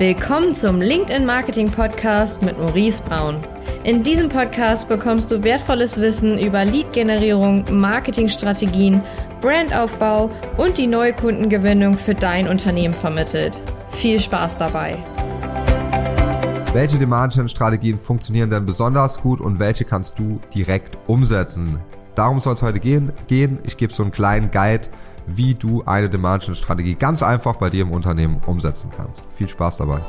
Willkommen zum LinkedIn Marketing Podcast mit Maurice Braun. In diesem Podcast bekommst du wertvolles Wissen über Lead-Generierung, Marketingstrategien, Brandaufbau und die Neukundengewinnung für dein Unternehmen vermittelt. Viel Spaß dabei! Welche Demand-Gen-Strategien funktionieren denn besonders gut und welche kannst du direkt umsetzen? Darum soll es heute gehen. Ich gebe so einen kleinen Guide, wie du eine Demand-Gen-Strategie ganz einfach bei dir im Unternehmen umsetzen kannst. Viel Spaß dabei.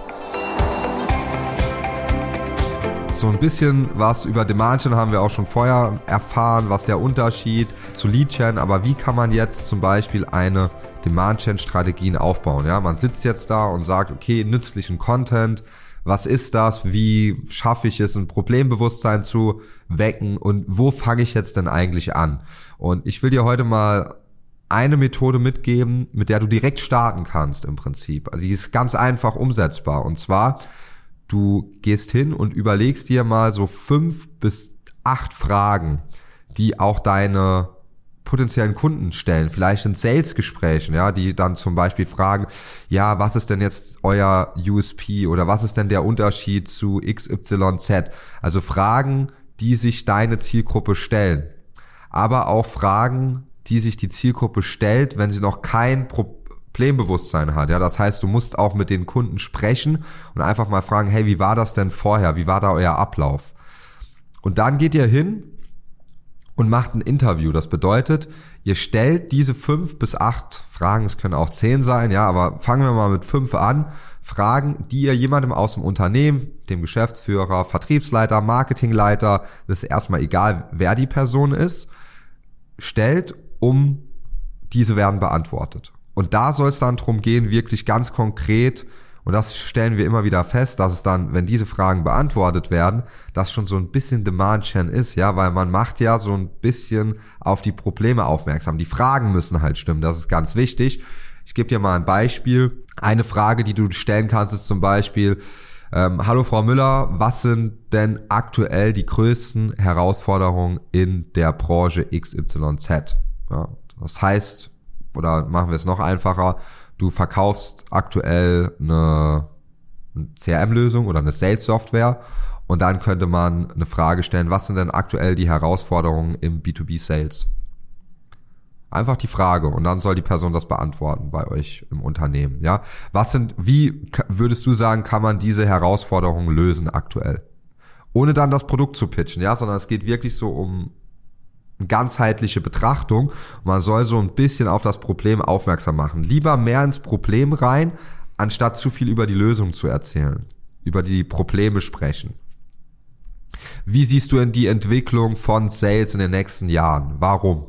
So ein bisschen was über Demand-Gen haben wir auch schon vorher erfahren, was der Unterschied zu Lead-Gen, aber wie kann man jetzt zum Beispiel eine Demand-Gen-Strategien aufbauen? Ja, man sitzt jetzt da und sagt, okay, nützlichen Content, was ist das, wie schaffe ich es, ein Problembewusstsein zu wecken und wo fange ich jetzt denn eigentlich an? Und ich will dir heute mal eine Methode mitgeben, mit der du direkt starten kannst im Prinzip. Also die ist ganz einfach umsetzbar. Und zwar, du gehst hin und überlegst dir mal so fünf bis acht Fragen, die auch deine potenziellen Kunden stellen, vielleicht in Sales-Gesprächen, ja, die dann zum Beispiel fragen, ja, was ist denn jetzt euer USP oder was ist denn der Unterschied zu XYZ? Also Fragen, die sich deine Zielgruppe stellen. Aber auch Fragen, die sich die Zielgruppe stellt, wenn sie noch kein Problembewusstsein hat. Ja, das heißt, du musst auch mit den Kunden sprechen und einfach mal fragen, hey, wie war das denn vorher? Wie war da euer Ablauf? Und dann geht ihr hin und macht ein Interview. Das bedeutet, ihr stellt diese fünf bis acht Fragen, es können auch zehn sein, ja, aber fangen wir mal mit fünf an. Fragen, die ihr jemandem aus dem Unternehmen, dem Geschäftsführer, Vertriebsleiter, Marketingleiter, das ist erstmal egal, wer die Person ist, stellt um diese werden beantwortet. Und da soll es dann drum gehen, wirklich ganz konkret, und das stellen wir immer wieder fest, dass es dann, wenn diese Fragen beantwortet werden, das schon so ein bisschen Demand-Gen ist, ja, weil man macht ja so ein bisschen auf die Probleme aufmerksam. Die Fragen müssen halt stimmen, das ist ganz wichtig. Ich gebe dir mal ein Beispiel. Eine Frage, die du stellen kannst, ist zum Beispiel, ähm, hallo Frau Müller, was sind denn aktuell die größten Herausforderungen in der Branche XYZ? Ja, das heißt, oder machen wir es noch einfacher, du verkaufst aktuell eine, eine CRM-Lösung oder eine Sales-Software und dann könnte man eine Frage stellen, was sind denn aktuell die Herausforderungen im B2B-Sales? Einfach die Frage und dann soll die Person das beantworten bei euch im Unternehmen. Ja, was sind, wie würdest du sagen, kann man diese Herausforderungen lösen aktuell? Ohne dann das Produkt zu pitchen, ja, sondern es geht wirklich so um ganzheitliche Betrachtung. Man soll so ein bisschen auf das Problem aufmerksam machen. Lieber mehr ins Problem rein, anstatt zu viel über die Lösung zu erzählen, über die Probleme sprechen. Wie siehst du denn die Entwicklung von Sales in den nächsten Jahren? Warum?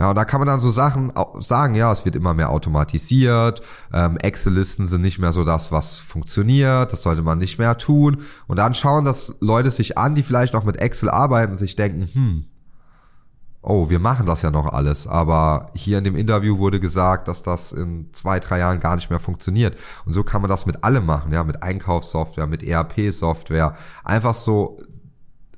Ja, und da kann man dann so Sachen sagen, ja, es wird immer mehr automatisiert, ähm, Excel-Listen sind nicht mehr so das, was funktioniert, das sollte man nicht mehr tun. Und dann schauen das Leute sich an, die vielleicht noch mit Excel arbeiten sich denken, hm, oh, wir machen das ja noch alles, aber hier in dem Interview wurde gesagt, dass das in zwei, drei Jahren gar nicht mehr funktioniert. Und so kann man das mit allem machen, ja, mit Einkaufssoftware, mit ERP-Software, einfach so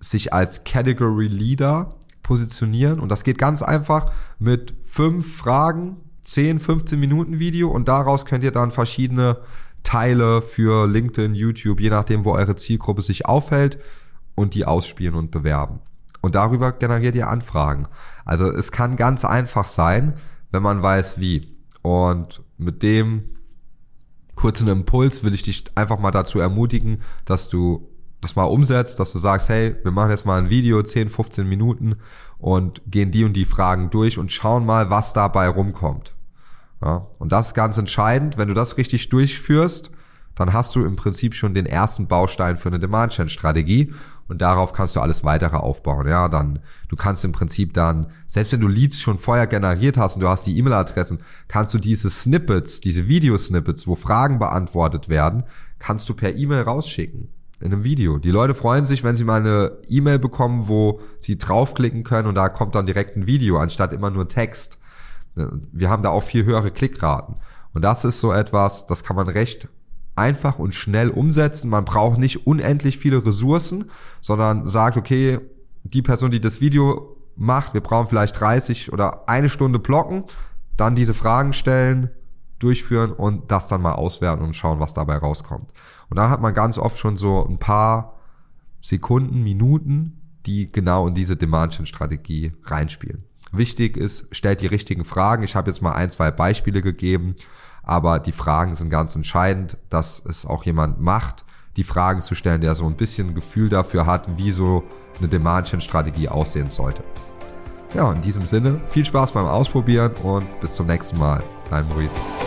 sich als Category Leader positionieren und das geht ganz einfach mit fünf Fragen, 10, 15 Minuten Video und daraus könnt ihr dann verschiedene Teile für LinkedIn, YouTube, je nachdem, wo eure Zielgruppe sich aufhält und die ausspielen und bewerben. Und darüber generiert ihr Anfragen. Also es kann ganz einfach sein, wenn man weiß wie. Und mit dem kurzen Impuls will ich dich einfach mal dazu ermutigen, dass du das mal umsetzt, dass du sagst, hey, wir machen jetzt mal ein Video, 10, 15 Minuten und gehen die und die Fragen durch und schauen mal, was dabei rumkommt. Ja, und das ist ganz entscheidend. Wenn du das richtig durchführst, dann hast du im Prinzip schon den ersten Baustein für eine Demand-Gen-Strategie und darauf kannst du alles weitere aufbauen. Ja, dann, du kannst im Prinzip dann, selbst wenn du Leads schon vorher generiert hast und du hast die E-Mail-Adressen, kannst du diese Snippets, diese Videosnippets, wo Fragen beantwortet werden, kannst du per E-Mail rausschicken. In einem Video. Die Leute freuen sich, wenn sie mal eine E-Mail bekommen, wo sie draufklicken können und da kommt dann direkt ein Video, anstatt immer nur Text. Wir haben da auch viel höhere Klickraten. Und das ist so etwas, das kann man recht einfach und schnell umsetzen. Man braucht nicht unendlich viele Ressourcen, sondern sagt, okay, die Person, die das Video macht, wir brauchen vielleicht 30 oder eine Stunde blocken, dann diese Fragen stellen, durchführen und das dann mal auswerten und schauen, was dabei rauskommt. Und da hat man ganz oft schon so ein paar Sekunden, Minuten, die genau in diese Demand-Strategie reinspielen. Wichtig ist, stellt die richtigen Fragen. Ich habe jetzt mal ein, zwei Beispiele gegeben, aber die Fragen sind ganz entscheidend, dass es auch jemand macht, die Fragen zu stellen, der so ein bisschen Gefühl dafür hat, wie so eine Demand-Strategie aussehen sollte. Ja, in diesem Sinne, viel Spaß beim Ausprobieren und bis zum nächsten Mal. Dein Maurice.